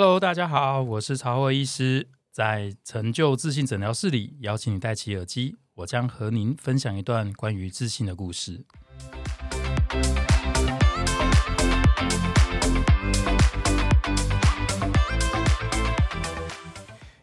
Hello，大家好，我是曹慧医师，在成就自信诊疗室里，邀请你戴起耳机，我将和您分享一段关于自信的故事。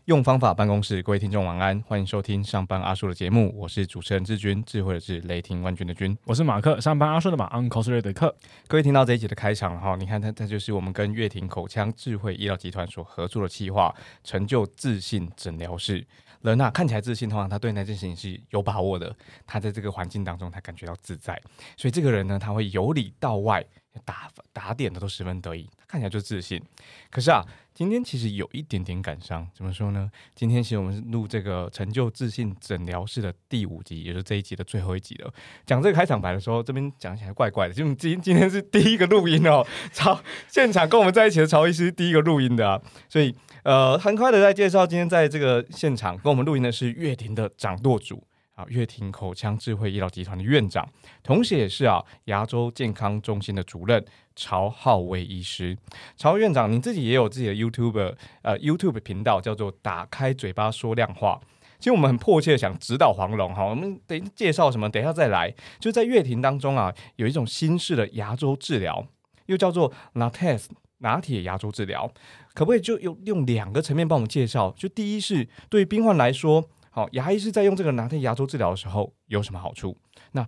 用方法办公室，各位听众晚安，欢迎收听上班阿叔的节目，我是主持人志军，智慧的智，雷霆万钧的军。我是马克，上班阿叔的马，Uncle Ray 的克。各位听到这一集的开场哈，你看它，它就是我们跟乐庭口腔智慧医疗集团所合作的企划，成就自信诊疗室。人啊，看起来自信，通常他对那件事情是有把握的，他在这个环境当中，他感觉到自在，所以这个人呢，他会由里到外打打点的都十分得意，他看起来就自信。可是啊，今天其实有一点点感伤，怎么说呢？今天其实我们是录这个成就自信诊疗室的第五集，也是这一集的最后一集了。讲这个开场白的时候，这边讲起来怪怪的，就今今天是第一个录音哦，曹现场跟我们在一起的曹医师第一个录音的啊，所以。呃，很快的在介绍，今天在这个现场跟我们录音的是乐庭的掌舵主啊，乐庭口腔智慧医疗集团的院长，同时也是啊牙周健康中心的主任曹浩威医师。曹院长，你自己也有自己的 YouTube 呃 YouTube 频道，叫做“打开嘴巴说亮话”。其实我们很迫切想指导黄龙哈，我们等介绍什么，等一下再来。就在乐庭当中啊，有一种新式的牙周治疗，又叫做 Lattes。拿铁牙周治疗，可不可以就用用两个层面帮我们介绍？就第一是对于病患来说，好牙医是在用这个拿铁牙周治疗的时候有什么好处？那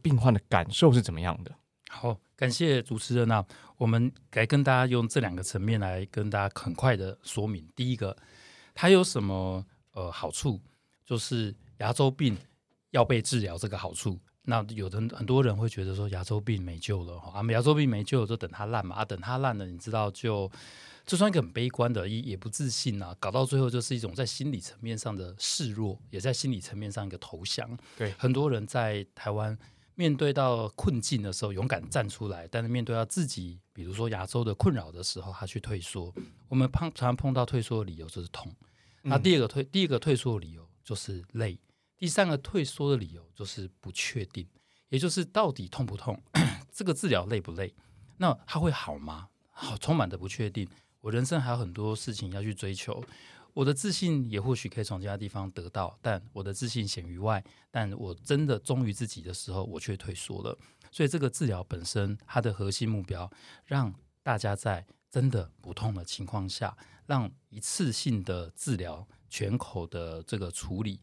病患的感受是怎么样的？好，感谢主持人那我们来跟大家用这两个层面来跟大家很快的说明。第一个，它有什么呃好处？就是牙周病要被治疗这个好处。那有的很多人会觉得说牙周病没救了，啊，牙周病没救了就等它烂嘛，啊，等它烂了，你知道就就算一个很悲观的，也也不自信啊，搞到最后就是一种在心理层面上的示弱，也在心理层面上一个投降。对，很多人在台湾面对到困境的时候，勇敢站出来，但是面对到自己，比如说亚洲的困扰的时候，他去退缩。我们碰常常碰到退缩的理由就是痛，那第二个退第一个退缩的理由就是累。第三个退缩的理由就是不确定，也就是到底痛不痛，这个治疗累不累，那它会好吗？好，充满的不确定。我人生还有很多事情要去追求，我的自信也或许可以从其他地方得到，但我的自信显于外。但我真的忠于自己的时候，我却退缩了。所以这个治疗本身，它的核心目标，让大家在真的不痛的情况下，让一次性的治疗全口的这个处理。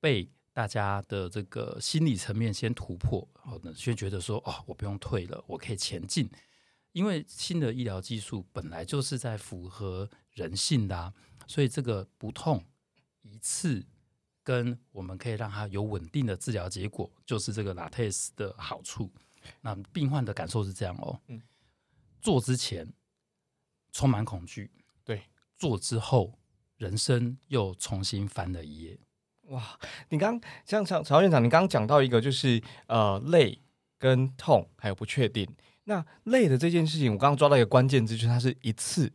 被大家的这个心理层面先突破，然后呢，先觉得说，哦，我不用退了，我可以前进，因为新的医疗技术本来就是在符合人性的，所以这个不痛一次，跟我们可以让它有稳定的治疗结果，就是这个 Lattes 的好处。那病患的感受是这样哦，嗯，做之前充满恐惧，对，做之后人生又重新翻了一页。哇，你刚像像曹院长，你刚刚讲到一个就是呃累跟痛还有不确定。那累的这件事情，我刚刚抓到一个关键字，就是它是一次，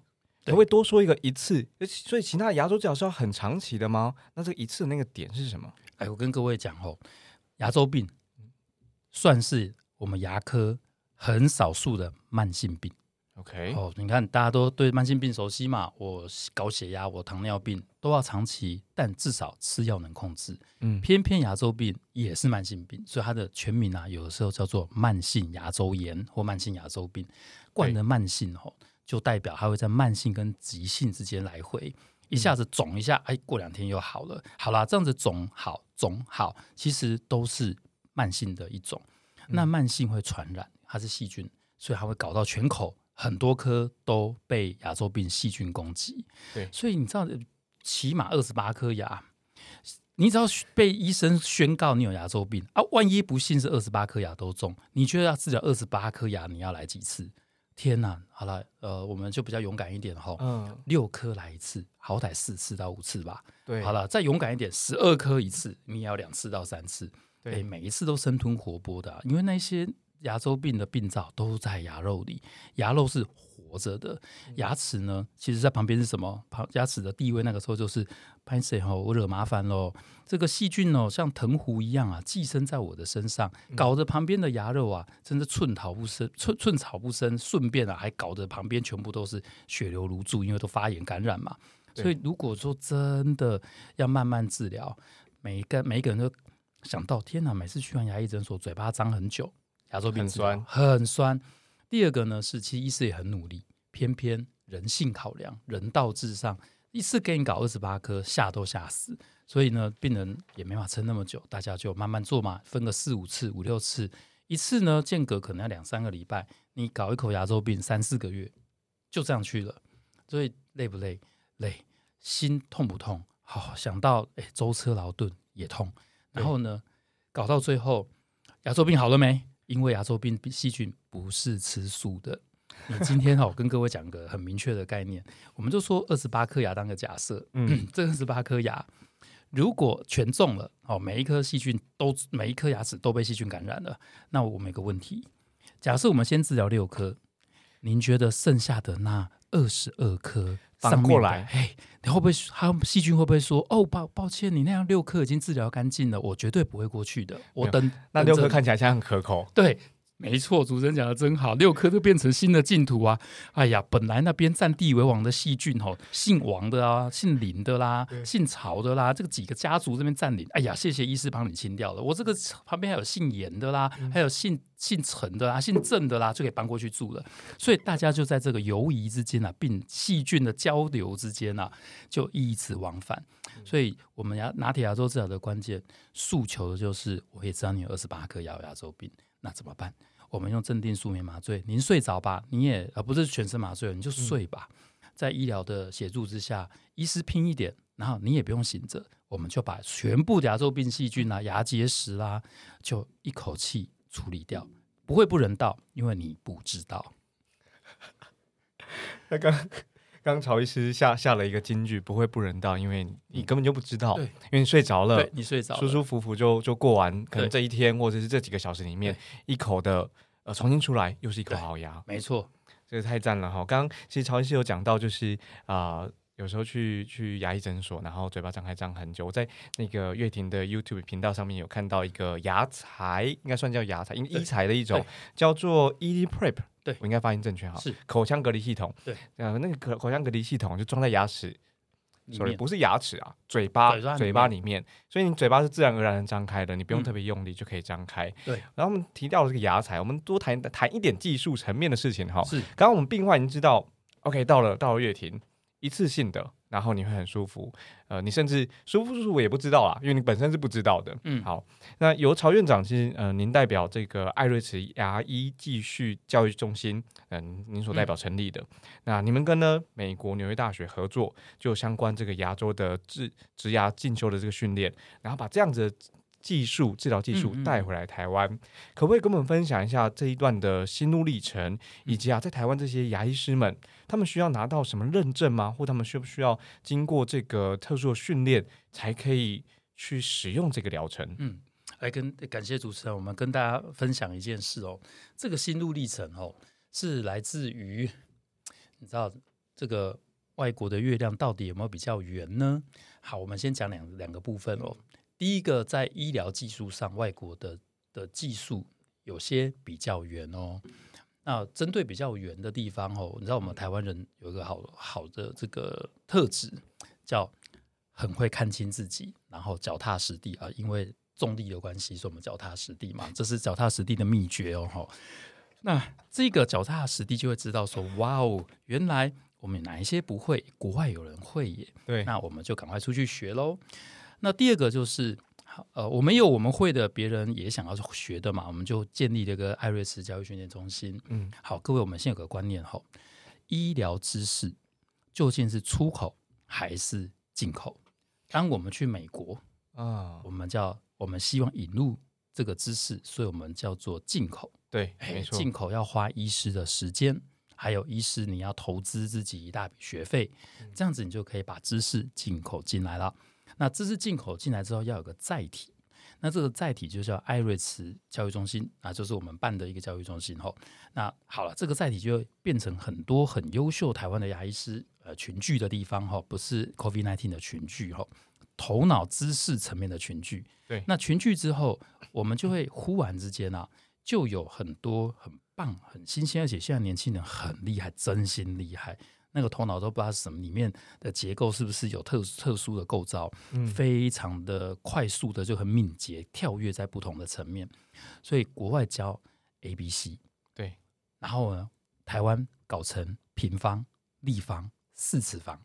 可不可以多说一个一次？所以其他的牙周治疗是要很长期的吗？那这个一次的那个点是什么？哎，我跟各位讲哦，牙周病算是我们牙科很少数的慢性病。OK，哦，你看大家都对慢性病熟悉嘛？我高血压，我糖尿病都要长期，但至少吃药能控制。嗯，偏偏牙周病也是慢性病，所以它的全名啊，有的时候叫做慢性牙周炎或慢性牙周病。冠的慢性哦，就代表它会在慢性跟急性之间来回，一下子肿一下，哎，过两天又好了。好啦，这样子肿好肿好，其实都是慢性的一种。那慢性会传染，它是细菌，所以它会搞到全口。很多颗都被牙周病细菌攻击，对，所以你知道，起码二十八颗牙，你只要被医生宣告你有牙周病啊，万一不幸是二十八颗牙都中，你觉得要治疗二十八颗牙，你要来几次？天哪！好了，呃，我们就比较勇敢一点哈，嗯，六颗来一次，好歹四次到五次吧。对，好了，再勇敢一点，十二颗一次，你也要两次到三次。对，每一次都生吞活剥的，因为那些。牙周病的病灶都在牙肉里，牙肉是活活着的。牙齿呢，其实在旁边是什么？旁牙齿的地位那个时候就是潘 Sir 哈，我惹麻烦喽。这个细菌哦，像藤壶一样啊，寄生在我的身上，搞得旁边的牙肉啊，真的寸草不生，寸寸草不生。顺便啊，还搞得旁边全部都是血流如注，因为都发炎感染嘛。所以如果说真的要慢慢治疗，每一个每一个人都想到，天哪！每次去完牙医诊所，嘴巴张很久，牙周病很酸，很酸。第二个呢是，其实医师也很努力，偏偏人性考量，人道至上，一次给你搞二十八颗，吓都吓死。所以呢，病人也没法撑那么久，大家就慢慢做嘛，分个四五次、五六次，一次呢间隔可能要两三个礼拜，你搞一口牙周病三四个月，就这样去了。所以累不累？累。心痛不痛？好想到哎，舟车劳顿也痛。然后呢，搞到最后，牙周病好了没？因为牙周病细菌不是吃素的。你今天哈，我跟各位讲个很明确的概念，我们就说二十八颗牙当个假设，嗯，这二十八颗牙。如果全中了，哦，每一颗细菌都每一颗牙齿都被细菌感染了，那我们有个问题，假设我们先治疗六颗，您觉得剩下的那二十二颗上过来，哎，你会不会他细菌会不会说，哦，抱抱歉，你那样六颗已经治疗干净了，我绝对不会过去的，我等那六颗看起来像很可口，对。没错，主持人讲的真好，六颗都变成新的净土啊！哎呀，本来那边占地为王的细菌哦，姓王的啊，姓林的啦，姓曹的啦，这个几个家族这边占领，哎呀，谢谢医师帮你清掉了。我这个旁边还有姓严的啦，还有姓姓陈的啦，姓郑的啦，就可以搬过去住了。所以大家就在这个游移之间啊，病细菌的交流之间啊，就一直往返。所以我们牙拿铁牙周治疗的关键诉求的就是，我也知道你有二十八颗牙牙周病。那怎么办？我们用镇定舒眠麻醉，您睡着吧，你也而不是全身麻醉，你就睡吧。在医疗的协助之下，医师拼一点，然后你也不用醒着，我们就把全部牙周病细菌啊、牙结石啦，就一口气处理掉，不会不人道，因为你不知道。那刚。刚曹医师下下了一个金句，不会不人道，因为你根本就不知道，因为你睡着了，你睡着，舒舒服服就就过完，可能这一天或者是这几个小时里面，一口的呃重新出来，又是一口好牙，没错，这个太赞了哈。刚刚其实曹医师有讲到，就是啊。有时候去去牙医诊所，然后嘴巴张开张很久。我在那个乐婷的 YouTube 频道上面有看到一个牙材，应该算叫牙材，因医材的一种，叫做 ED Prep。对我应该发音正确哈，是口腔隔离系统。对，呃，那个口口腔隔离系统就装在牙齿，sorry，不是牙齿啊，嘴巴嘴巴里面，所以你嘴巴是自然而然的张开的，你不用特别用力就可以张开。对，然后我们提到了这个牙材，我们多谈谈一点技术层面的事情哈。是，刚刚我们病患已经知道，OK，到了到了乐婷。一次性的，然后你会很舒服，呃，你甚至舒不舒服我也不知道啊，因为你本身是不知道的。嗯，好，那由曹院长其实，呃，您代表这个艾瑞茨牙医继续教育中心，嗯，您所代表成立的，那你们跟呢美国纽约大学合作，就相关这个牙周的治植牙进修的这个训练，然后把这样子。技术治疗技术带回来台湾，可不可以跟我们分享一下这一段的心路历程，以及啊，在台湾这些牙医师们，他们需要拿到什么认证吗？或他们需不需要经过这个特殊的训练，才可以去使用这个疗程？嗯，来跟感谢主持人，我们跟大家分享一件事哦。这个心路历程哦，是来自于你知道这个外国的月亮到底有没有比较圆呢？好，我们先讲两两个部分哦。第一个，在医疗技术上，外国的的技术有些比较远哦。那针对比较远的地方哦，你知道我们台湾人有一个好好的这个特质，叫很会看清自己，然后脚踏实地啊。因为重力的关系，所以我们脚踏实地嘛，这是脚踏实地的秘诀哦。哈，那这个脚踏实地就会知道说，哇哦，原来我们哪一些不会，国外有人会耶。对，那我们就赶快出去学喽。那第二个就是，呃，我们有我们会的，别人也想要学的嘛，我们就建立这个艾瑞斯教育训练中心。嗯，好，各位，我们先有个观念哈，医疗知识究竟是出口还是进口？当我们去美国啊，我们叫我们希望引入这个知识，所以我们叫做进口。对，没错，进口要花医师的时间，还有医师你要投资自己一大笔学费，这样子你就可以把知识进口进来了。那知识进口进来之后，要有个载体。那这个载体就叫艾瑞茨教育中心啊，就是我们办的一个教育中心吼。那好了，这个载体就变成很多很优秀台湾的牙医师呃群聚的地方哈，不是 COVID nineteen 的群聚哈，头脑知识层面的群聚。对那群聚之后，我们就会忽然之间啊，就有很多很棒、很新鲜，而且现在年轻人很厉害，真心厉害。那个头脑都不知道是什么，里面的结构是不是有特特殊的构造，嗯非常的快速的就很敏捷，跳跃在不同的层面。所以国外教 A、B、C，对，然后呢，台湾搞成平方、立方、四次方，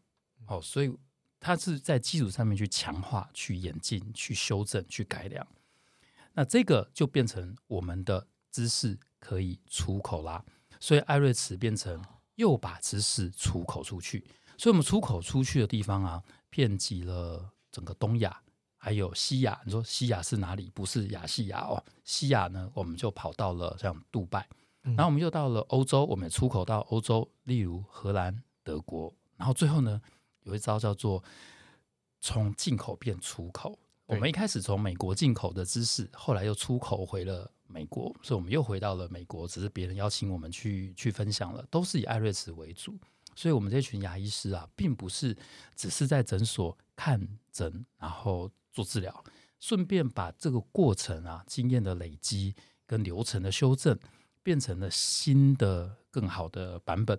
哦，所以它是在基础上面去强化、去演进、去修正、去改良。那这个就变成我们的知识可以出口啦，所以艾瑞茨变成又把知识出口出去，所以我们出口出去的地方啊，遍及了整个东亚，还有西亚。你说西亚是哪里？不是亚细亚哦，西亚呢，我们就跑到了像杜拜，然后我们又到了欧洲，我们也出口到欧洲，例如荷兰、德国，然后最后呢，有一招叫做从进口变出口。我们一开始从美国进口的知识，后来又出口回了美国，所以我们又回到了美国，只是别人邀请我们去去分享了，都是以艾瑞斯为主。所以，我们这群牙医师啊，并不是只是在诊所看诊，然后做治疗，顺便把这个过程啊、经验的累积跟流程的修正，变成了新的、更好的版本，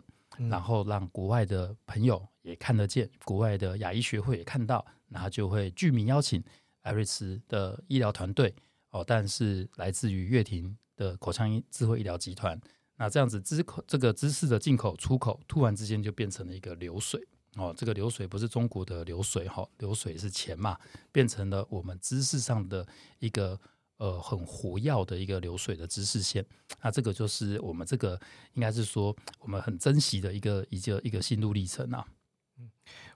然后让国外的朋友也看得见，国外的牙医学会也看到，然后就会具名邀请艾瑞斯的医疗团队哦，但是来自于乐庭的口腔医智慧医疗集团。那这样子知口这个知识的进口出口，突然之间就变成了一个流水哦。这个流水不是中国的流水哈、流水是钱嘛，变成了我们知识上的一个呃很活跃的一个流水的知识线。那这个就是我们这个应该是说我们很珍惜的一个一个一个心路历程啊。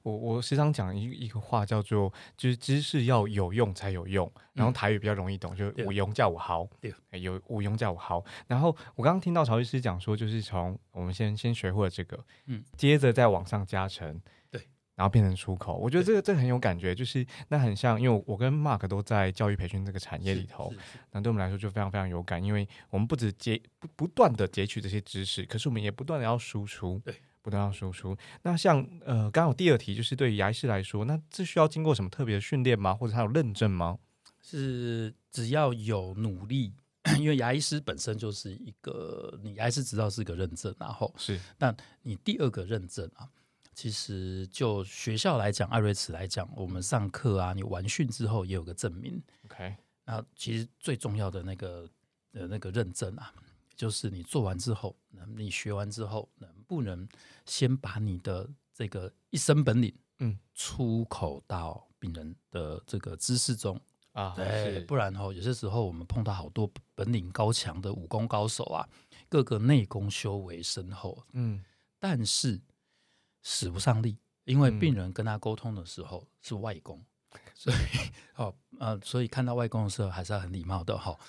我我时常讲一一个话叫做，就是知识要有用才有用，然后台语比较容易懂，就是对。无用叫我好对，哎有无用叫我好。然后我刚刚听到曹律师讲说，就是从我们先先学会了这个，嗯，接着再往上加成，对，然后变成出口。我觉得这个这个很有感觉，就是那很像，因为我跟 Mark 都在教育培训这个产业里头，那对我们来说就非常非常有感，因为我们不止截不不断的截取这些知识，可是我们也不断的要输出，对，不断要输出。那像呃，刚好第二题就是对于牙医师来说，那这需要经过什么特别的训练吗？或者他有认证吗？是只要有努力，因为牙医师本身就是一个，你牙医师执照是个认证，然后是那你第二个认证啊，其实就学校来讲，艾瑞茨来讲，我们上课啊，你完训之后也有个证明。OK，那其实最重要的那个呃那个认证啊，就是你做完之后，能你学完之后，能不能先把你的这个一身本领，嗯，出口到病人的这个知识中。啊，对，不然哦，有些时候我们碰到好多本领高强的武功高手啊，各个内功修为深厚，嗯但是使不上力，因为嗯病人跟他沟通的时候是外功，所以 哦呃，所以看到外功的时候还是要很礼貌的哈。哦，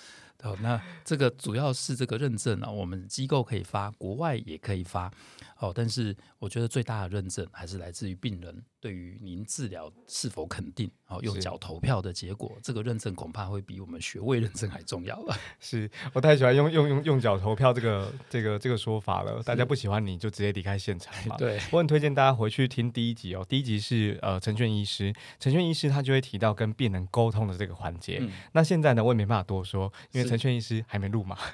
哦那这个主要是这个认证啊，我们机构可以发，国外也可以发。哦，但是我觉得最大的认证还是来自于病人对于您治疗是否肯定，哦，用是脚投票的结果，这个认证恐怕会比我们学位认证还重要了。是我太喜欢用用用用脚投票这个这个这个说法了。大家不喜欢你就直接离开现场嘛。对，我很推荐大家回去听第一集哦。第一集是呃陈炫医师，陈炫医师他就会提到跟病人沟通的这个环节。嗯那现在呢，我也没办法多说，因为是陈炫医师还没录嘛。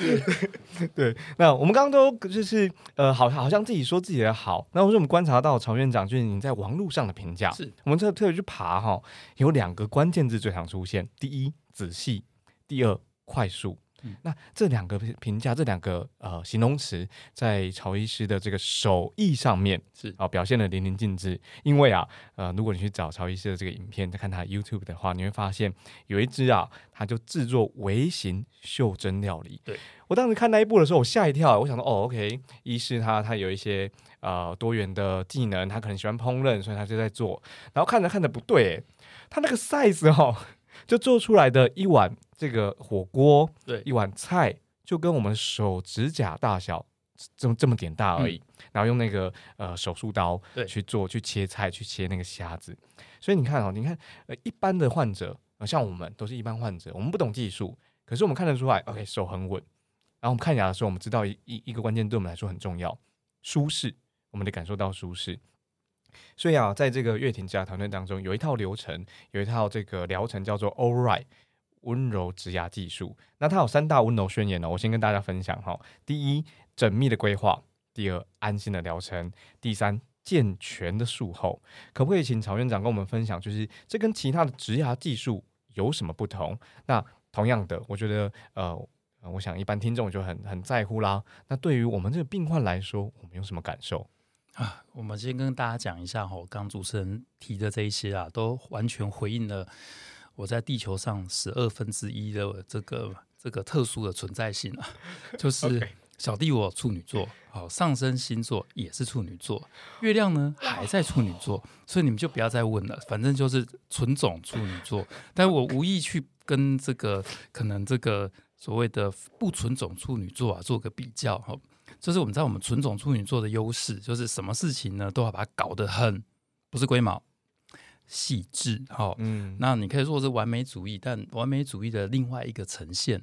对，那我们刚刚都就是呃，好好像自己说自己的好。那我说我们观察到曹院长就是你在网络上的评价，是我们特特别去爬哈，有两个关键字最常出现：第一，仔细；第二，快速。嗯那这两个评评价，这两个呃形容词，在曹医师的这个手艺上面是啊、表现的淋漓尽致。因为啊，呃，如果你去找曹医师的这个影片，再看他 YouTube 的话，你会发现有一支啊，他就制作微型袖珍料理。对我当时看那一部的时候，我吓一跳，我想说，哦，OK，医师他他有一些呃多元的技能，他可能喜欢烹饪，所以他就在做。然后看着看着不对，诶他那个 size 哦，就做出来的一碗这个火锅，对。一碗菜就跟我们手指甲大小这么这么点大而已，然后用那个呃手术刀对。去做去切菜去切那个虾子，所以你看哦，你看呃一般的患者，呃像我们都是一般患者，我们不懂技术，可是我们看得出来，OK 手很稳，然后我们看牙的时候，我们知道一一一个关键对我们来说很重要，舒适，我们得感受到舒适。所以啊，在这个乐庭植牙团队当中，有一套流程，有一套这个疗程叫做 All Right 温柔植牙技术。那它有三大温柔宣言呢，我先跟大家分享哈。第一，缜密的规划；第二，安心的疗程；第三，健全的术后。可不可以请曹院长跟我们分享，就是这跟其他的植牙技术有什么不同？那同样的，我觉得。呃我想一般听众就很很在乎啦。那对于我们这个病患来说，我们有什么感受？啊，我们先跟大家讲一下哈，刚主持人提的这一些啊，都完全回应了我在地球上十二分之一的这个这个特殊的存在性啊，就是。小弟我处女座，好，上升星座也是处女座，月亮呢还在处女座，所以你们就不要再问了，反正就是纯种处女座。但我无意去跟这个可能这个所谓的不纯种处女座啊做个比较哈，就是我们在我们纯种处女座的优势，就是什么事情呢都要把它搞得很不是龟毛细致哈。嗯，那你可以说是完美主义，但完美主义的另外一个呈现，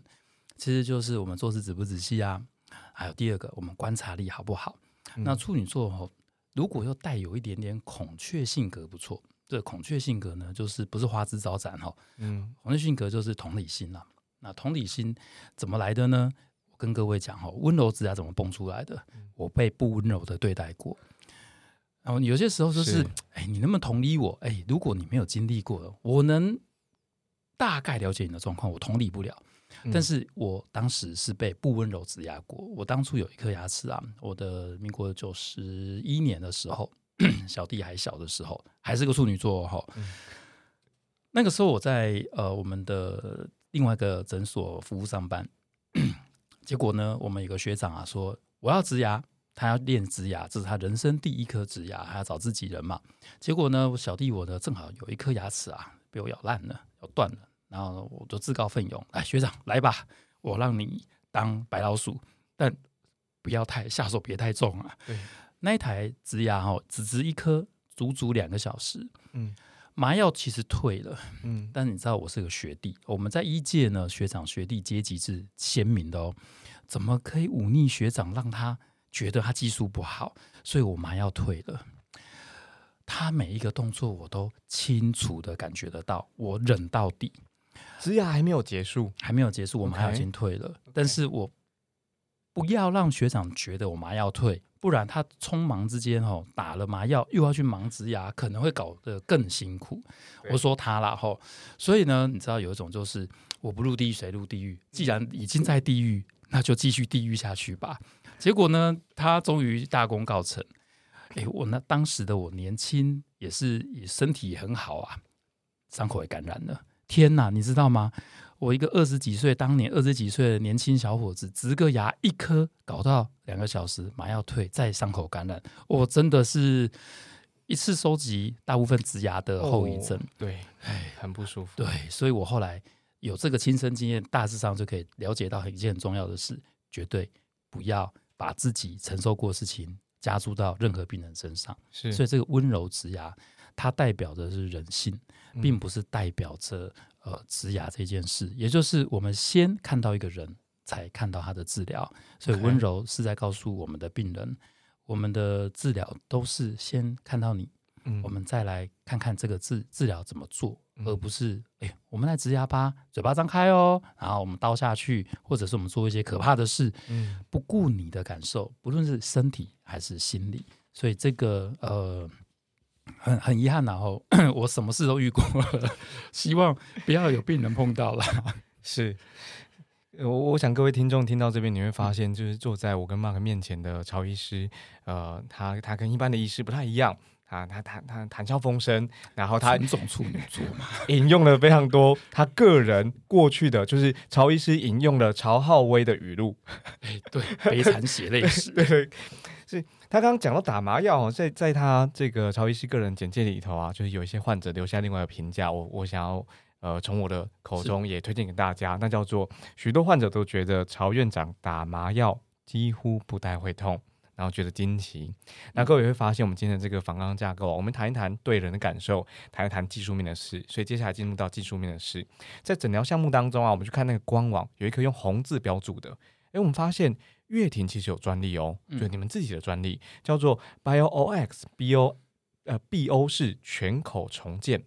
其实就是我们做事仔不仔细啊。还有第二个，我们观察力好不好？嗯那处女座哦，如果又带有一点点孔雀性格，不错。这个孔雀性格呢，就是不是花枝招展哈，嗯孔雀性格就是同理心啦。那同理心怎么来的呢？我跟各位讲哈，温柔指甲怎么蹦出来的？我被不温柔的对待过。然后有些时候就是是，哎，你能不能同理我？哎，如果你没有经历过，我能大概了解你的状况，我同理不了。嗯但是我当时是被不温柔指压过。我当初有一颗牙齿啊，我的民国九十一年的时候，小弟还小的时候，还是个处女座哈、嗯那个时候我在呃我们的另外一个诊所服务上班，结果呢，我们有个学长啊说我要植牙，他要练植牙，这是他人生第一颗植牙，还要找自己人嘛。结果呢，我小弟我呢正好有一颗牙齿啊被我咬烂了，咬断了，然后我就自告奋勇，来学长来吧，我让你当白老鼠，但不要太下手，别太重啊。对，那一台植牙哦、只植一颗，足足两个小时。嗯麻药其实退了，嗯但你知道我是个学弟，我们在一届呢，学长学弟阶级是鲜明的哦，怎么可以忤逆学长，让他觉得他技术不好？所以我麻药退了。他每一个动作我都清楚的感觉得到，我忍到底，植牙还没有结束，还没有结束，我麻药已经退了但是我不要让学长觉得我麻药退，不然他匆忙之间哦打了麻药，又要去忙植牙，可能会搞得更辛苦。我说他啦吼，所以呢，你知道有一种就是我不入地狱谁入地狱？既然已经在地狱，那就继续地狱下去吧。结果呢，他终于大功告成。哎，我那当时的我年轻，也是也身体也很好啊，伤口也感染了。天哪，你知道吗？我一个二十几岁，当年二十几岁的年轻小伙子，植个牙一颗，搞到两个小时，麻药退，再伤口感染，我真的是一次收集大部分植牙的后遗症。哦对，很不舒服。对，所以我后来有这个亲身经验，大致上就可以了解到一件很重要的事：绝对不要把自己承受过的事情加注到任何病人身上。是，所以这个温柔植牙，它代表的是人性，嗯并不是代表着呃植牙这件事。也就是我们先看到一个人，才看到他的治疗。所以温柔是在告诉我们的病人，我们的治疗都是先看到你，嗯我们再来看看这个治治疗怎么做，嗯而不是哎，我们来植牙吧，嘴巴张开哦，然后我们刀下去，或者是我们做一些可怕的事，嗯不顾你的感受，不论是身体还是心理，所以这个呃。很很遗憾然后 我什么事都遇过了，希望不要有病人碰到了。是。呃我我想各位听众听到这边，你会发现，就是坐在我跟 Mark 面前的曹医师，呃，他他跟一般的医师不太一样，啊，他他他谈笑风生，然后他纯种处女座嘛，引用了非常多他个人过去的，就是曹医师引用了曹浩威的语录，哎，对，悲惨血泪史，对对，是他刚刚讲到打麻药哦，在在他这个曹医师个人简介里头啊，就是有一些患者留下另外一个评价，我我想要呃从我的口中也推荐给大家，那叫做许多患者都觉得曹院长打麻药几乎不太会痛，然后觉得惊奇。那各位会发现，我们今天的这个防刚架构，我们谈一谈对人的感受，谈一谈技术面的事。所以接下来进入到技术面的事，在诊疗项目当中啊，我们去看那个官网，有一颗用红字标注的。诶，我们发现乐庭其实有专利哦，就你们自己的专利，叫做 BioOX BO 呃 BO 是全口重建。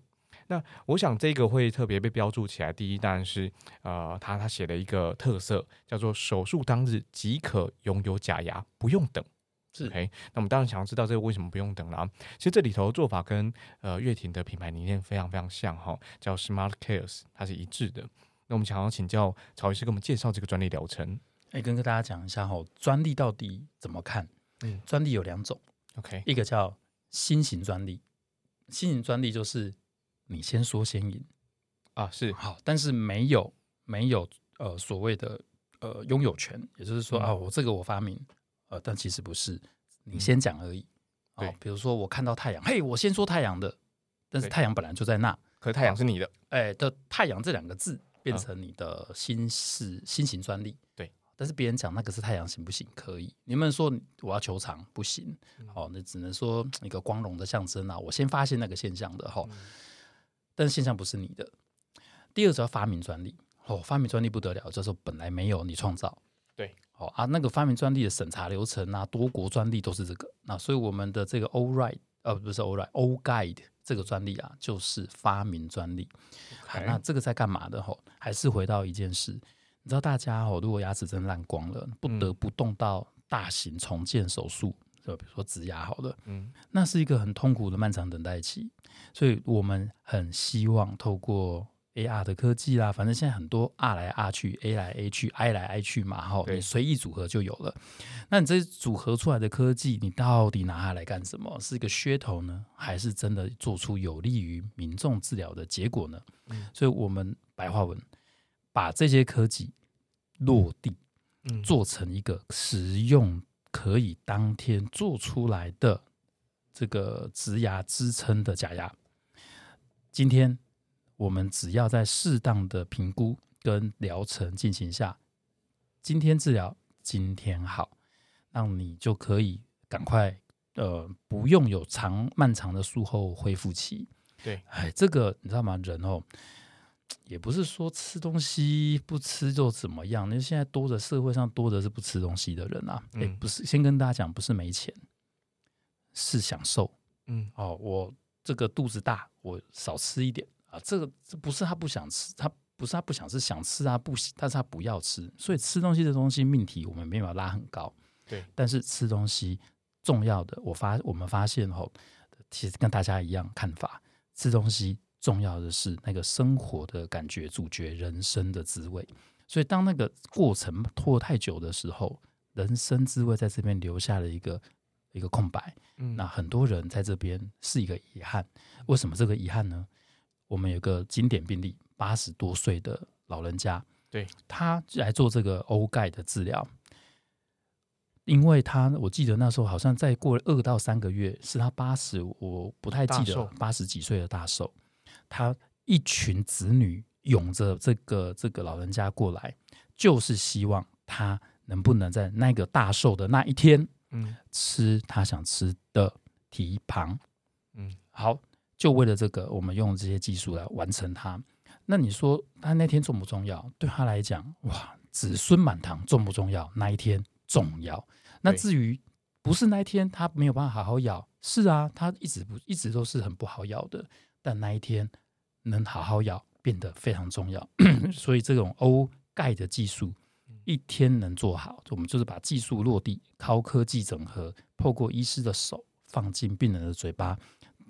那我想这个会特别被标注起来。第一当然是呃，他他写了一个特色，叫做手术当日即可拥有假牙，不用等。是 OK，那我们当然想要知道这个为什么不用等了。其实这里头的做法跟呃乐婷的品牌理念非常非常像哈，叫 Smart Cares，它是一致的。那我们想要请教曹医师，给我们介绍这个专利疗程。哎，跟跟大家讲一下哈，专利到底怎么看？嗯专利有两种，OK，一个叫新型专利，新型专利就是你先说先赢，啊是好，但是没有没有呃所谓的呃拥有权，也就是说嗯啊，我这个我发明，呃，但其实不是，你先讲而已。对哦，比如说我看到太阳，嘿，我先说太阳的，但是太阳本来就在那，可是太阳是你的，哎的太阳这两个字变成你的新式新型专利。对，但是别人讲那个是太阳行不行？可以。你们说我要球场不行，哦，那只能说一个光荣的象征啊。我先发现那个现象的哈，但是现象不是你的。第二，只要发明专利，哦，发明专利不得了，就是说本来没有，你创造。对，哦啊，那个发明专利的审查流程啊，多国专利都是这个。那所以我们的这个 O right，呃，不是 All Right，All guide 这个专利啊，就是发明专利。啊 OK 那这个在干嘛的？吼，还是回到一件事，你知道大家哦，如果牙齿真烂光了，不得不动到大型重建手术，就比如说植牙好了，嗯那是一个很痛苦的漫长等待期，所以我们很希望透过 AR 的科技啦，反正现在很多 R 来 R 去，A 来 A 去，I 来 I 去嘛，哈，对你随意组合就有了。那你这组合出来的科技，你到底拿它来干什么？是一个噱头呢，还是真的做出有利于民众治疗的结果呢？所以，我们白话文把这些科技落地，嗯做成一个实用可以当天做出来的这个植牙支撑的假牙。今天我们只要在适当的评估跟疗程进行下，今天治疗今天好，让你就可以赶快呃不用有长漫长的术后恢复期。对，哎，这个你知道吗？人哦，也不是说吃东西不吃就怎么样，因为现在多的社会上多的是不吃东西的人啊。也、嗯不是，先跟大家讲，不是没钱，是享受嗯哦。我这个肚子大，我少吃一点啊。这个这不是他不想吃，他不是他不想吃，想吃啊不行，但是他不要吃。所以吃东西这东西命题我们没有拉很高，对，但是吃东西重要的，我发我们发现后，其实跟大家一样看法，吃东西重要的是那个生活的感觉，主角人生的滋味。所以当那个过程拖太久的时候，人生滋味在这边留下了一个一个空白。嗯那很多人在这边是一个遗憾。为什么这个遗憾呢？我们有个经典病例，八十多岁的老人家，对他来做这个欧钙的治疗，因为他我记得那时候好像再过二到三个月，是他八十，我不太记得八十几岁的大寿，他一群子女涌着这个这个老人家过来，就是希望他能不能在那个大寿的那一天，嗯吃他想吃的蹄膀。嗯好，就为了这个，我们用这些技术来完成它。那你说他那天重不重要？对他来讲，哇，子孙满堂重不重要？那一天重要。那至于不是那一天他没有办法好好咬，是啊，他一直不一直都是很不好咬的。但那一天能好好咬变得非常重要。所以这种欧钙的技术一天能做好，我们就是把技术落地，高科技整合，透过医师的手放进病人的嘴巴。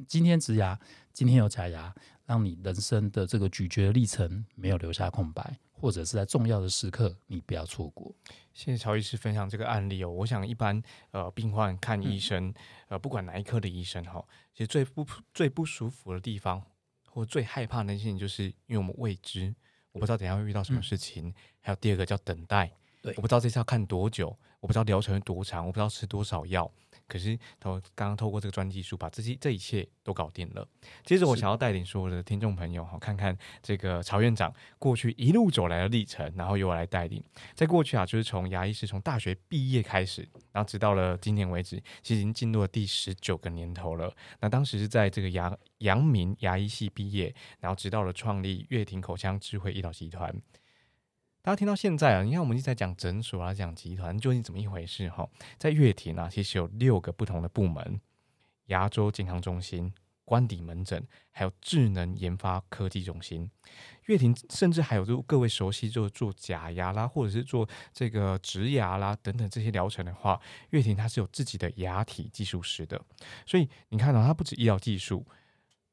今天植牙，今天有假牙，让你人生的这个咀嚼历程没有留下空白，或者是在重要的时刻你不要错过。谢谢曹医师分享这个案例哦。我想一般呃病患看医生，呃不管哪一科的医生哈，其实最不最不舒服的地方，或最害怕的事情，就是因为我们未知，我不知道等下会遇到什么事情。还有第二个叫等待，对我不知道这次要看多久，我不知道疗程有多长，我不知道吃多少药。可是透刚刚透过这个专技术，把这些这一切都搞定了。接着，我想要带领所有的听众朋友哈，看看这个曹院长过去一路走来的历程，然后由我来带领。在过去啊，就是从牙医师从大学毕业开始，然后直到了今年为止，其实已经进入了第十九个年头了。那当时是在这个阳阳明牙医系毕业，然后直到了创立乐庭口腔智慧医疗集团。大家听到现在啊，你看我们一直在讲诊所啊，讲集团究竟怎么一回事哈？在乐庭啊，其实有六个不同的部门：牙周健康中心、官邸门诊，还有智能研发科技中心。乐庭甚至还有就各位熟悉，就是做假牙啦，或者是做这个植牙啦等等这些疗程的话，乐庭它是有自己的牙体技术师的。所以你看到、它不止医疗技术，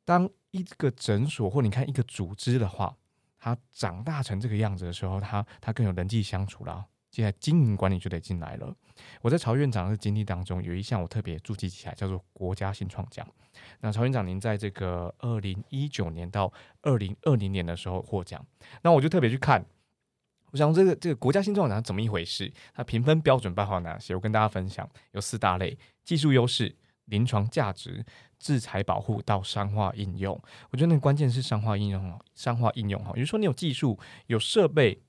当一个诊所或你看一个组织的话，它长大成这个样子的时候，它它更有人际相处啦。接下来经营管理就得进来了。我在曹院长的经历当中，有一项我特别注记起来，叫做国家新创奖。那曹院长，您在这个二零一九年到二零二零年的时候获奖，那我就特别去看，我想这个这个国家新创奖怎么一回事？它评分标准办好哪些？我跟大家分享，有四大类：技术优势、临床价值、制裁保护到商化应用。我觉得那个关键是商化应用哦，商化应用哈，也就是说你有技术、有设备。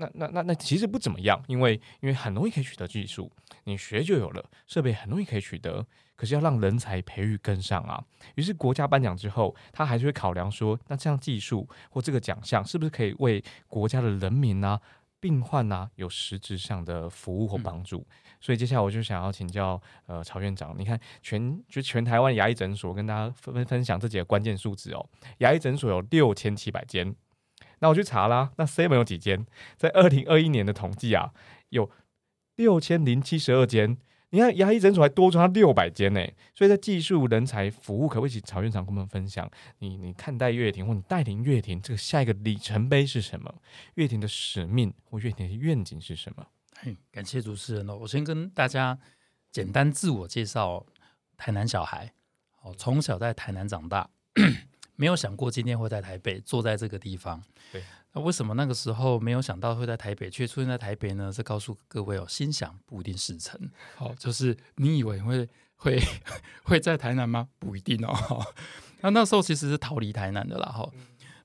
那那那那其实不怎么样，因为因为很容易可以取得技术，你学就有了，设备很容易可以取得，可是要让人才培育跟上啊。于是国家颁奖之后，他还是会考量说，那这样技术或这个奖项是不是可以为国家的人民啊、病患啊有实质上的服务或帮助？所以接下来我就想要请教呃曹院长，你看全就全台湾牙医诊所跟大家分分享这几个关键数字哦，牙医诊所有六千七百间。那我去查啦，那 Seven 有几间？在二零二一年的统计啊，有六千零七十二间。你看牙医诊所还多出它六百间呢。所以在技术人才服务，可不可以请曹院长跟我们分享？你你看待乐庭或你带领乐庭这个下一个里程碑是什么？乐庭的使命或乐庭的愿景是什么？嘿，感谢主持人哦。我先跟大家简单自我介绍，台南小孩，哦，从小在台南长大。没有想过今天会在台北坐在这个地方。对，那为什么那个时候没有想到会在台北，却出现在台北呢？这告诉各位哦，心想不一定事成。好，就是你以为会会 会在台南吗？不一定哦。那那时候其实是逃离台南的啦，哈，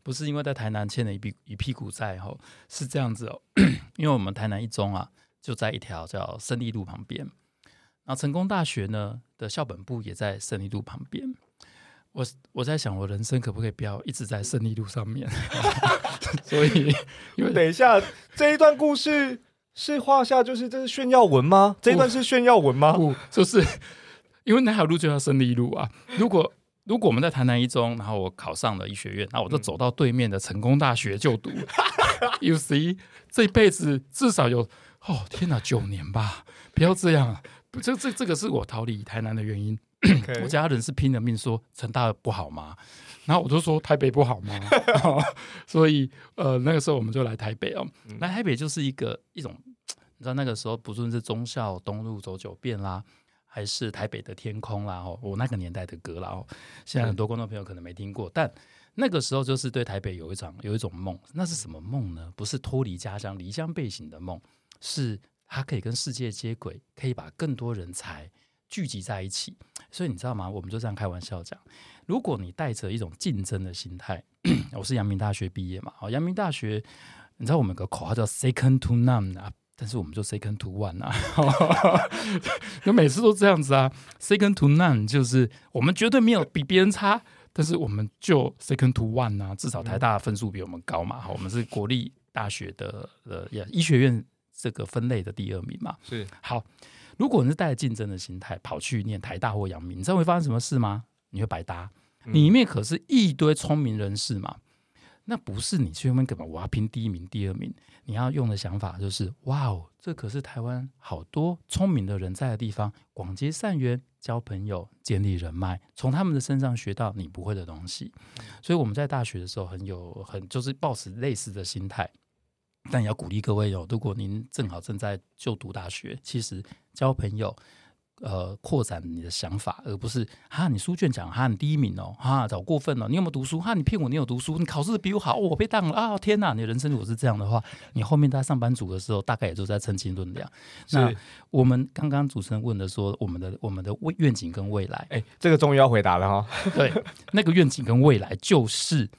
不是因为在台南欠了一笔一屁股债，哈，是这样子哦。因为我们台南一中啊，就在一条叫胜利路旁边，那成功大学呢的校本部也在胜利路旁边。我我在想，我人生可不可以不要一直在胜利路上面？所以，因为 等一下，这一段故事是画下，就是这是炫耀文吗？这一段是炫耀文吗？不，就是因为那条路就叫胜利路啊。如果如果我们在台南一中，然后我考上了医学院，那我就走到对面的成功大学就读。You see，这辈子至少有哦，天哪，九年吧！不要这样啊！这这这个是我逃离台南的原因。我家人是拼了命说成大不好吗？然后我就说台北不好吗？所以呃那个时候我们就来台北哦。来台北就是一个一种，你知道那个时候不论是忠孝东路走九遍啦，还是台北的天空啦，哦，我那个年代的歌啦，哦，现在很多观众朋友可能没听过，但那个时候就是对台北有一场有一种梦，那是什么梦呢？不是脱离家乡离乡背景的梦，是它可以跟世界接轨，可以把更多人才。聚集在一起，所以你知道吗？我们就这样开玩笑讲，如果你带着一种竞争的心态，我是阳明大学毕业嘛，好，阳明大学，你知道我们有个口号叫 “second to none” 啊，但是我们就 “second to one” 啊，就每次都这样子啊，“second to none” 就是我们绝对没有比别人差，但是我们就 “second to one” 啊，至少台大分数比我们高嘛，好，我们是国立大学的呃医学院这个分类的第二名嘛，是好。如果你是带着竞争的心态跑去念台大或阳明，你知道会发生什么事吗？你会白搭，里面可是一堆聪明人士嘛。那不是你去那边干嘛？我要拼第一名、第二名。你要用的想法就是：哇哦，这可是台湾好多聪明的人在的地方，广结善缘、交朋友、建立人脉，从他们的身上学到你不会的东西。所以我们在大学的时候很有很就是抱持类似的心态。但也要鼓励各位哦，如果您正好正在就读大学，其实交朋友呃扩展你的想法，而不是哈你书卷奖哈你第一名哦哈好过分哦，你有没有读书哈你骗我你有读书，你考试比我好，我被当了啊天哪！你人生如果是这样的话，你后面在上班族的时候大概也都在称斤论两。那我们刚刚主持人问的说，我们的我们的愿景跟未来，哎，这个终于要回答了哈。对，那个愿景跟未来就是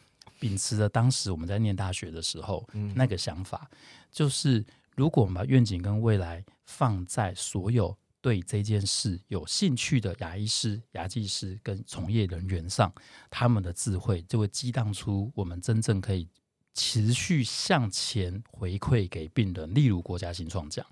秉持着当时我们在念大学的时候、那个想法，就是如果我们把愿景跟未来放在所有对这件事有兴趣的牙医师、牙技师跟从业人员上，他们的智慧就会激荡出我们真正可以持续向前回馈给病人，例如国家新创奖。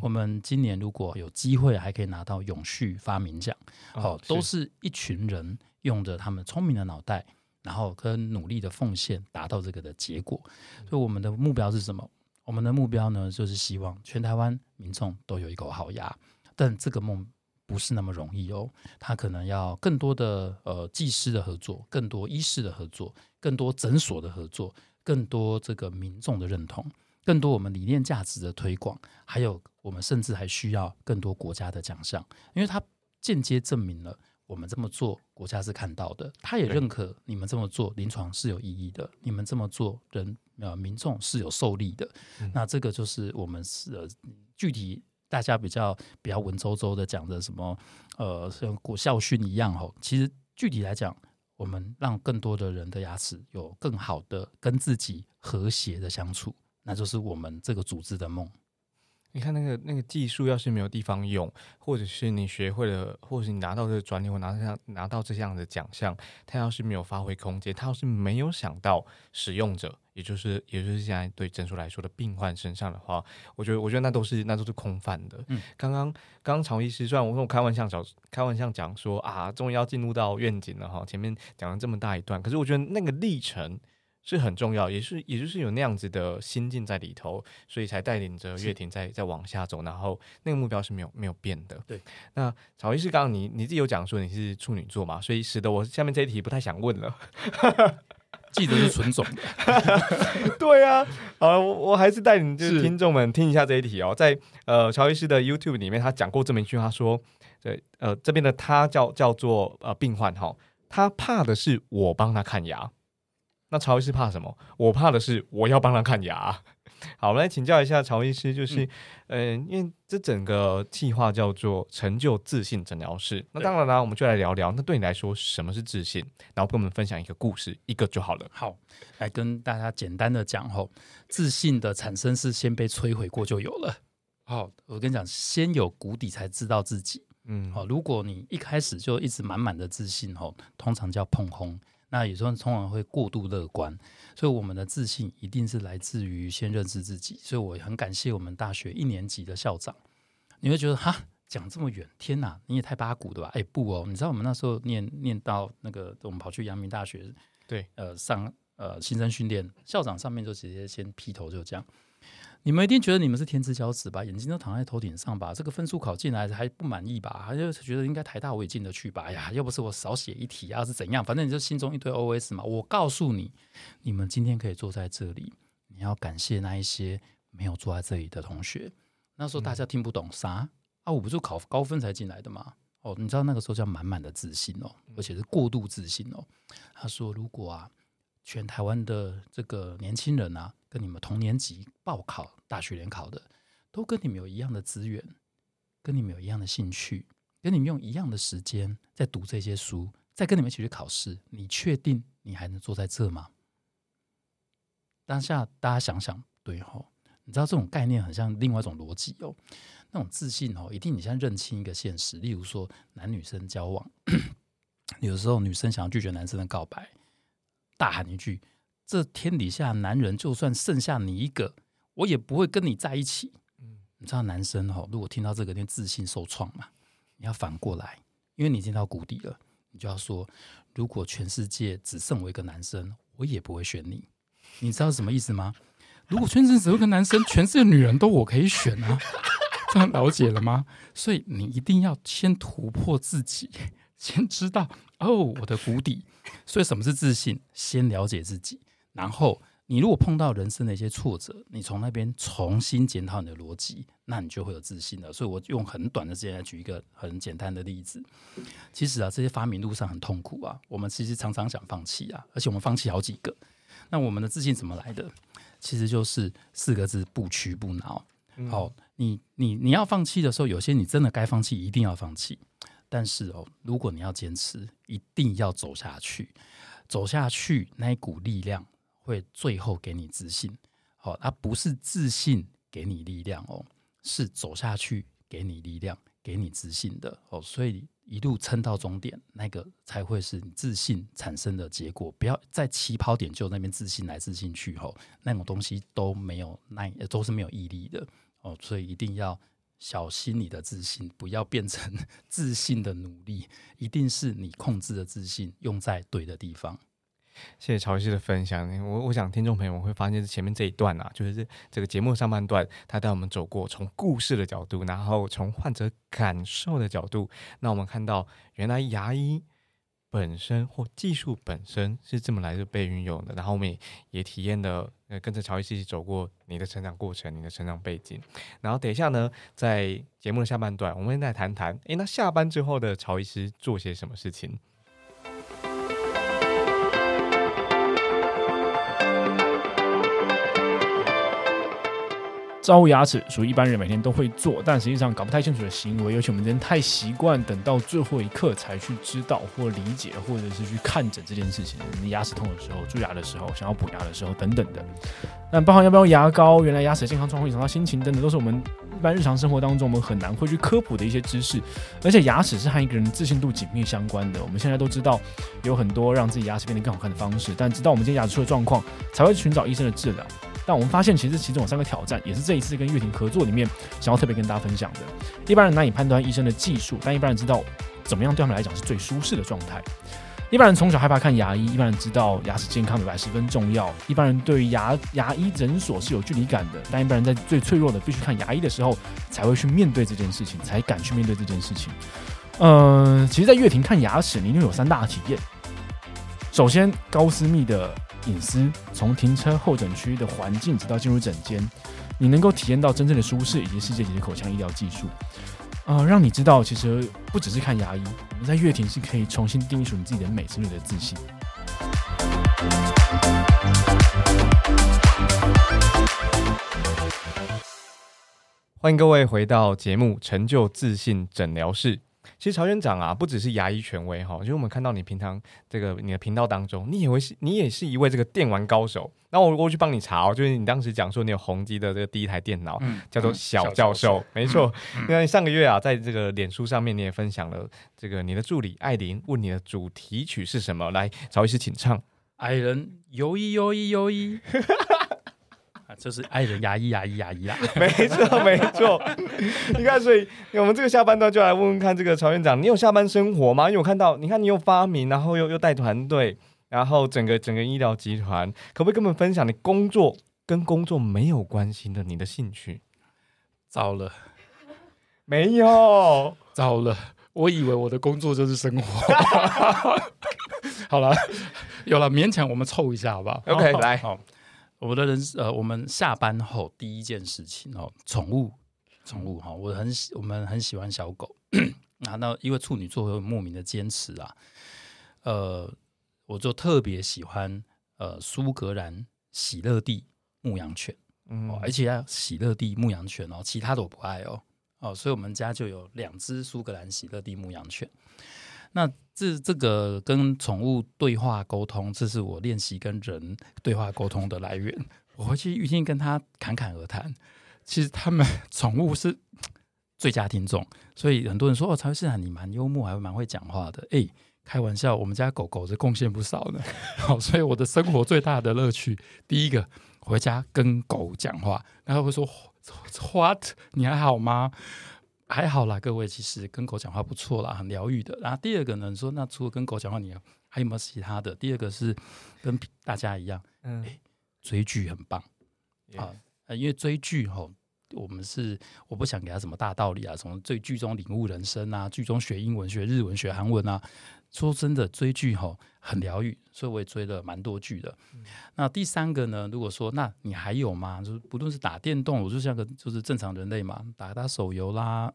我们今年如果有机会，还可以拿到永续发明奖，好、哦都是一群人用着他们聪明的脑袋，然后跟努力的奉献，达到这个的结果。所以我们的目标是什么？我们的目标呢，就是希望全台湾民众都有一口好牙，但这个梦不是那么容易哦，它可能要更多的呃技师的合作，更多医师的合作，更多诊所的合作，更多这个民众的认同。更多我们理念价值的推广，还有我们甚至还需要更多国家的奖项，因为它间接证明了我们这么做，国家是看到的，他也对认可你们这么做临床是有意义的，你们这么做人呃民众是有受力的。那这个就是我们是、呃、具体大家比较比较文绉绉的讲的什么呃像国校训一样吼，其实具体来讲。我们让更多的人的牙齿有更好的跟自己和谐的相处，那就是我们这个组织的梦。你看那个那个技术，要是没有地方用，或者是你学会了，或者是你拿到这个专利或拿到拿到这样的奖项，它要是没有发挥空间，它要是没有想到使用者，也就是也就是现在对诊所来说的病患身上的话，我觉得我觉得那都是那都是空泛的。嗯刚刚刚刚曹医师虽然我跟我开玩笑讲开玩笑讲说啊，终于要进入到愿景了哈，前面讲了这么大一段，可是我觉得那个历程。是很重要，也是也就是有那样子的心境在里头，所以才带领着乐婷在在往下走，然后那个目标是没有没有变的。对，那曹医师刚刚你你自己有讲说你是处女座嘛，所以使得我下面这一题不太想问了。记得是纯种的，对啊，好了，我我还是带领就是是听众们听一下这一题哦，在呃乔医师的 YouTube 里面，他讲过这么一句话说，对，呃这边的他叫叫做呃病患哈，他怕的是我帮他看牙。那曹医师怕什么？我怕的是我要帮他看牙。好，我们来请教一下曹医师，就是，嗯、因为这整个计划叫做成就自信诊疗室。那对当然啦，我们就来聊聊，那对你来说什么是自信？然后跟我们分享一个故事，一个就好了。好，来跟大家简单的讲吼，自信的产生是先被摧毁过就有了。好，我跟你讲，先有谷底才知道自己。嗯，好，如果你一开始就一直满满的自信吼，通常叫碰轰。那有时候通常会过度乐观，所以我们的自信一定是来自于先认识自己。所以我很感谢我们大学一年级的校长，你会觉得哈讲这么远，天哪，你也太八股了吧？哎、不哦，你知道我们那时候念念到那个，我们跑去阳明大学，对，呃，上呃新生训练，校长上面就直接先劈头就讲。你们一定觉得你们是天之骄子吧？眼睛都躺在头顶上吧？这个分数考进来还不满意吧？还就觉得应该台大我也进得去吧？哎呀，要不是我少写一题啊，是怎样？反正你就心中一堆 OS 嘛。我告诉你，你们今天可以坐在这里，你要感谢那一些没有坐在这里的同学。那时候大家听不懂啥啊？我不是考高分才进来的吗？哦，你知道那个时候叫满满的自信哦，而且是过度自信哦。他说，如果啊，全台湾的这个年轻人啊，跟你们同年级报考大学联考的，都跟你们有一样的资源，跟你们有一样的兴趣，跟你们用一样的时间在读这些书，在跟你们一起去考试，你确定你还能坐在这吗？当下大家想想，对吼，你知道这种概念很像另外一种逻辑哦。那种自信哦，一定你先认清一个现实，例如说男女生交往，有时候女生想要拒绝男生的告白，大喊一句：“这天底下男人就算剩下你一个，我也不会跟你在一起。”嗯你知道男生哦，如果听到这个，因为自信受创嘛，你要反过来，因为你已经到谷底了，你就要说：如果全世界只剩我一个男生，我也不会选你。你知道什么意思吗？如果全世界只有一个男生，全世界女人都我可以选啊，这样了解了吗？所以你一定要先突破自己，先知道哦我的谷底。所以什么是自信？先了解自己，然后你如果碰到人生的一些挫折，你从那边重新检讨你的逻辑，那你就会有自信了。所以我用很短的时间来举一个很简单的例子。其实啊，这些发明路上很痛苦啊，我们其实常常想放弃啊，而且我们放弃好几个。那我们的自信怎么来的？其实就是四个字：不屈不挠。好，你你你要放弃的时候，有些你真的该放弃，一定要放弃。但是哦，如果你要坚持，一定要走下去，走下去那一股力量。会最后给你自信，好，它不是自信给你力量哦，是走下去给你力量、给你自信的哦，所以一路撑到终点，那个才会是你自信产生的结果。不要在起跑点就那边自信来自信去哦，那种东西都没有耐，都是没有毅力的哦，所以一定要小心你的自信，不要变成 自信的努力，一定是你控制的自信用在对的地方。谢谢曹医师的分享。我我想听众朋友们会发现，前面这一段啊，就是这个节目上半段，他带我们走过从故事的角度，然后从患者感受的角度，那我们看到原来牙医本身或技术本身是这么来就被运用的。然后我们也也体验了，跟着曹医师一起走过你的成长过程，你的成长背景。然后等一下呢，在节目的下半段，我们再谈谈，诶，那下班之后的曹医师做些什么事情？照顾牙齿属于一般人每天都会做，但实际上搞不太清楚的行为，尤其我们人太习惯等到最后一刻才去知道或理解，或者是去看诊这件事情。你牙齿痛的时候、蛀牙的时候、想要补牙的时候等等的。那包含要不要牙膏，原来牙齿健康状况影响到心情等等，都是我们一般日常生活当中我们很难会去科普的一些知识。而且牙齿是和一个人自信度紧密相关的。我们现在都知道有很多让自己牙齿变得更好看的方式，但直到我们今天牙齿出了状况，才会寻找医生的治疗。但我们发现，其实其中有三个挑战，也是这一次跟乐婷合作里面想要特别跟大家分享的。一般人难以判断医生的技术，但一般人知道怎么样对他们来讲是最舒适的状态。一般人从小害怕看牙医，一般人知道牙齿健康美白十分重要。一般人对于牙牙医诊所是有距离感的，但一般人在最脆弱的必须看牙医的时候，才会去面对这件事情，才敢去面对这件事情。嗯，其实，在乐庭看牙齿，你拥有三大体验。首先，高私密的。隐私，从停车候诊区的环境，直到进入诊间，你能够体验到真正的舒适以及世界级的口腔医疗技术，啊，让你知道，其实不只是看牙医，我们在乐庭是可以重新定义属你自己的美，是你的自信。欢迎各位回到节目《成就自信诊疗室》。其实曹院长啊，不只是牙医权威哈，就是我们看到你平常这个你的频道当中，你以为是你也是一位这个电玩高手。那我我去帮你查哦，就是你当时讲说你有宏基的这个第一台电脑，叫做小教授，没错。因为上个月啊，在这个脸书上面你也分享了这个你的助理艾琳问你的主题曲是什么，来曹医师请唱。矮人游一游一游一。就是爱人牙医牙医牙医啦，没错没错。你看，所以我们这个下半段就来问问看，这个曹院长，你有下班生活吗？因为我看到，你看你有发明，然后又又带团队，然后整个整个医疗集团，可不可以跟我们分享你工作跟工作没有关系的你的兴趣？糟了，没有，糟了，我以为我的工作就是生活。好了，有了，勉强我们凑一下，好不好？OK，来。我的人呃，我们下班后第一件事情哦，宠物，宠物哈，我很喜，我们很喜欢小狗 啊。那因为处女座有莫名的坚持啊，呃，我就特别喜欢呃苏格兰喜乐蒂牧羊犬，嗯，而且要喜乐蒂牧羊犬哦，其他的我不爱哦，哦，所以我们家就有两只苏格兰喜乐蒂牧羊犬。那这这个跟宠物对话沟通，这是我练习跟人对话沟通的来源。我回去一定跟他侃侃而谈。其实他们宠物是最佳听众，所以很多人说哦，曹市长你蛮幽默，还蛮会讲话的。哎，开玩笑，我们家狗狗是贡献不少的。好，所以我的生活最大的乐趣，第一个回家跟狗讲话，然后会说 What？你还好吗？还好啦，各位，其实跟狗讲话不错啦，很疗愈的。然后第二个呢，说那除了跟狗讲话，你还有没有其他的？第二个是跟大家一样，嗯，追剧很棒啊，因为追剧吼，我们是我不想给他什么大道理啊，从最剧中领悟人生啊，剧中学英文、学日文、学韩文啊，说真的，追剧吼很疗愈，所以我也追了蛮多剧的。那第三个呢？如果说那你还有吗？就是不论是打电动，我就像个就是正常人类嘛，打打手游啦，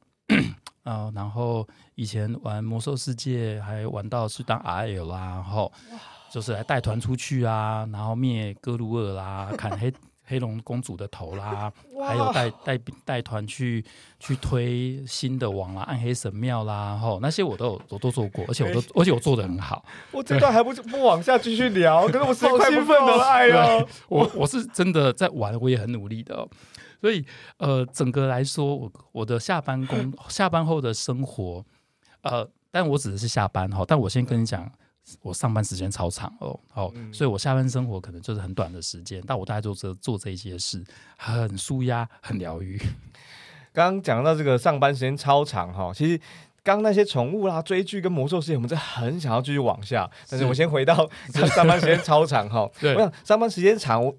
啊，然后以前玩魔兽世界，还玩到是当 RL 啦，然后就是来带团出去啊，然后灭哥鲁尔啦，砍黑。黑龙公主的头啦，还有带带带团去去推新的网啦，暗黑神庙啦，吼那些我都有我都做过，而且我都而且我做的很好。我这段还不不往下继续聊，可是我 好兴奋的哎呦，我我是真的在玩，我也很努力的。所以呃，整个来说，我我的下班工下班后的生活，呃，但我指的是下班哈。但我先跟你讲。我上班时间超长哦，好，所以我下班生活可能就是很短的时间，但我大概做这做这些事，很舒压，很疗愈。刚刚讲到这个上班时间超长哈，其实刚那些宠物啦、追剧跟魔兽世界，我们真的很想要继续往下，但是我先回到上班时间超长哈。我想上班时间长，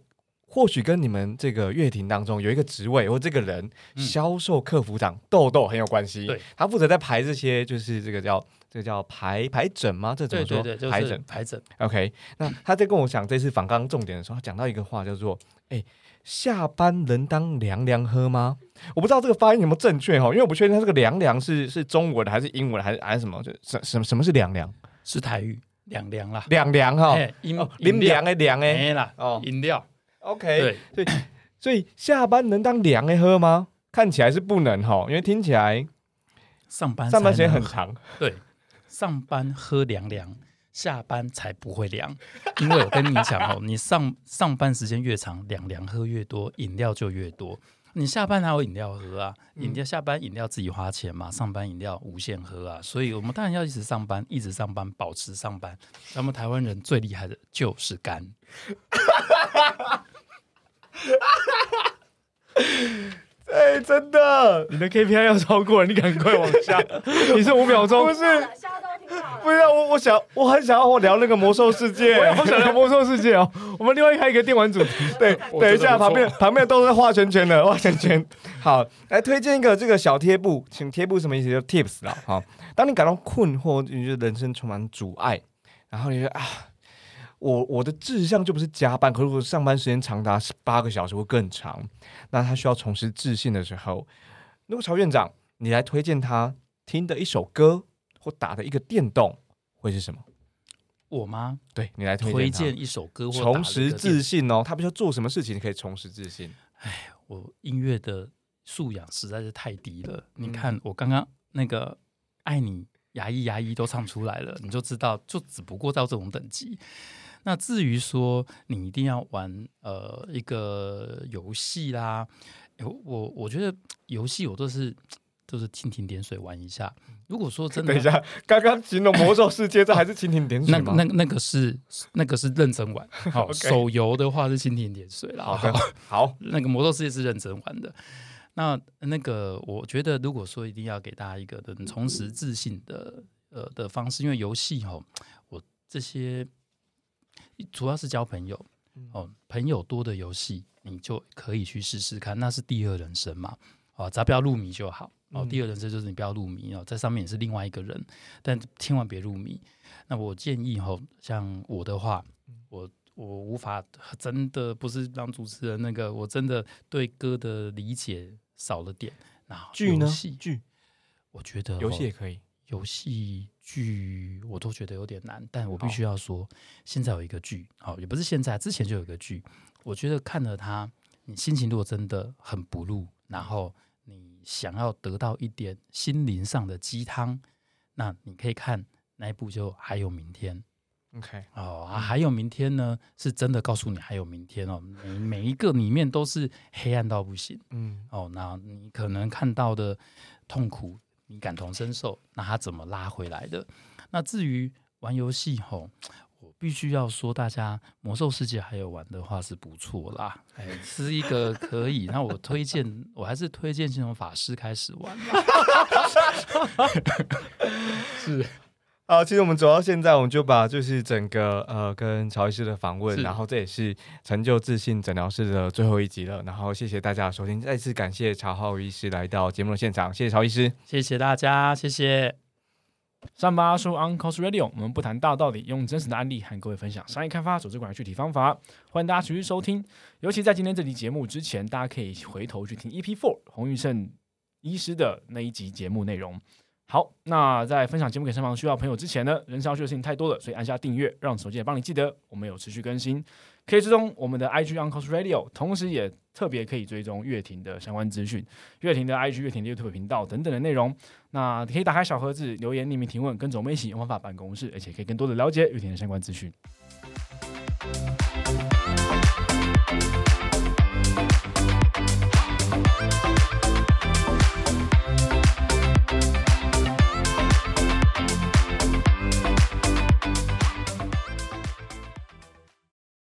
或许跟你们这个乐亭当中有一个职位或这个人销售客服长豆豆很有关系。对，他负责在排这些，就是这个叫。这个叫排排诊吗？这怎么说？排诊排诊。OK，那他在跟我讲这次访刚重点的时候，他讲到一个话叫做：“哎，下班能当凉凉喝吗？”我不知道这个发音有没有正确哈，因为我不确定他这个凉凉是是中文还是英文还是还是什么？就什什什么是凉凉？是台语凉凉啦，凉凉哈，饮饮凉的凉哎啦哦，饮料。OK，对，所以 所以下班能当凉的喝吗？看起来是不能哈，因为听起来上班上班时间很长，对。上班喝凉凉，下班才不会凉。因为我跟你讲哦，你上上班时间越长，凉凉喝越多，饮料就越多。你下班还有饮料喝啊？饮料下班饮料自己花钱嘛，上班饮料无限喝啊。所以我们当然要一直上班，一直上班，保持上班。咱们台湾人最厉害的就是肝。哎，真的，你的 KPI 要超过了，你赶快往下。你是五秒钟，不是？不要，我我想，我很想要我聊那个魔兽世界，我好想聊魔兽世界哦。我们另外开一个电玩主题，对，等一下，旁边旁边都是画圈圈的，画圈圈。好，来推荐一个这个小贴布，请贴布什么意思？叫 Tips 啦。好，当你感到困惑，你觉得人生充满阻碍，然后你觉得啊。我我的志向就不是加班，可是我上班时间长达八个小时或更长，那他需要重拾自信的时候，如果曹院长你来推荐他听的一首歌或打的一个电动会是什么？我吗？对你来推荐一首歌，重拾自信哦。他必须要做什么事情可以重拾自信？哎，我音乐的素养实在是太低了。你看我刚刚那个爱你牙医牙医都唱出来了，你就知道，就只不过到这种等级。那至于说你一定要玩呃一个游戏啦，我我觉得游戏我都是都是蜻蜓点水玩一下。如果说真的，等一下，刚刚形容魔兽世界这还是蜻蜓点水吗？那那那个是那个是认真玩。好，手游的话是蜻蜓点水了。好，好，那个魔兽世界是认真玩的。那那个我觉得，如果说一定要给大家一个重拾自信的呃的方式，因为游戏哈，我这些。主要是交朋友哦，朋友多的游戏你就可以去试试看，那是第二人生嘛，啊，只要不要入迷就好哦。第二人生就是你不要入迷哦，在上面也是另外一个人，但千万别入迷。那我建议哈，像我的话，我我无法真的不是当主持人那个，我真的对歌的理解少了点。那剧呢？剧，我觉得游戏也可以。游戏剧我都觉得有点难，但我必须要说，现在有一个剧，好，也不是现在，之前就有一个剧，我觉得看了它，你心情如果真的很不入，然后你想要得到一点心灵上的鸡汤，那你可以看那一部就还有明天，OK，哦，还有明天呢，是真的告诉你还有明天哦，每每一个里面都是黑暗到不行，嗯，哦，那你可能看到的痛苦。你感同身受，那他怎么拉回来的？那至于玩游戏吼，我必须要说，大家魔兽世界还有玩的话是不错啦，哎，是一个可以。那我推荐，我还是推荐先从法师开始玩吧。是。好，其实我们走到现在，我们就把就是整个呃跟曹医师的访问，然后这也是成就自信诊疗室的最后一集了。然后谢谢大家的收听，再次感谢曹浩医师来到节目的现场，谢谢曹医师，谢谢大家，谢谢。上巴叔 Uncle's Radio，我们不谈大道理，用真实的案例和各位分享商业开发、组织管理具体方法。欢迎大家持续收听，尤其在今天这期节目之前，大家可以回头去听 EP Four 洪玉胜医师的那一集节目内容。好，那在分享节目给身旁需要朋友之前呢，人生要学的事情太多了，所以按下订阅，让手机也帮你记得我们有持续更新，可以追踪我们的 IG Uncle's Radio，同时也特别可以追踪乐庭的相关资讯，乐庭的 IG、乐庭的 YouTube 频道等等的内容。那可以打开小盒子留言匿名提问，跟着我们一起用方法办公室，而且可以更多的了解乐庭的相关资讯。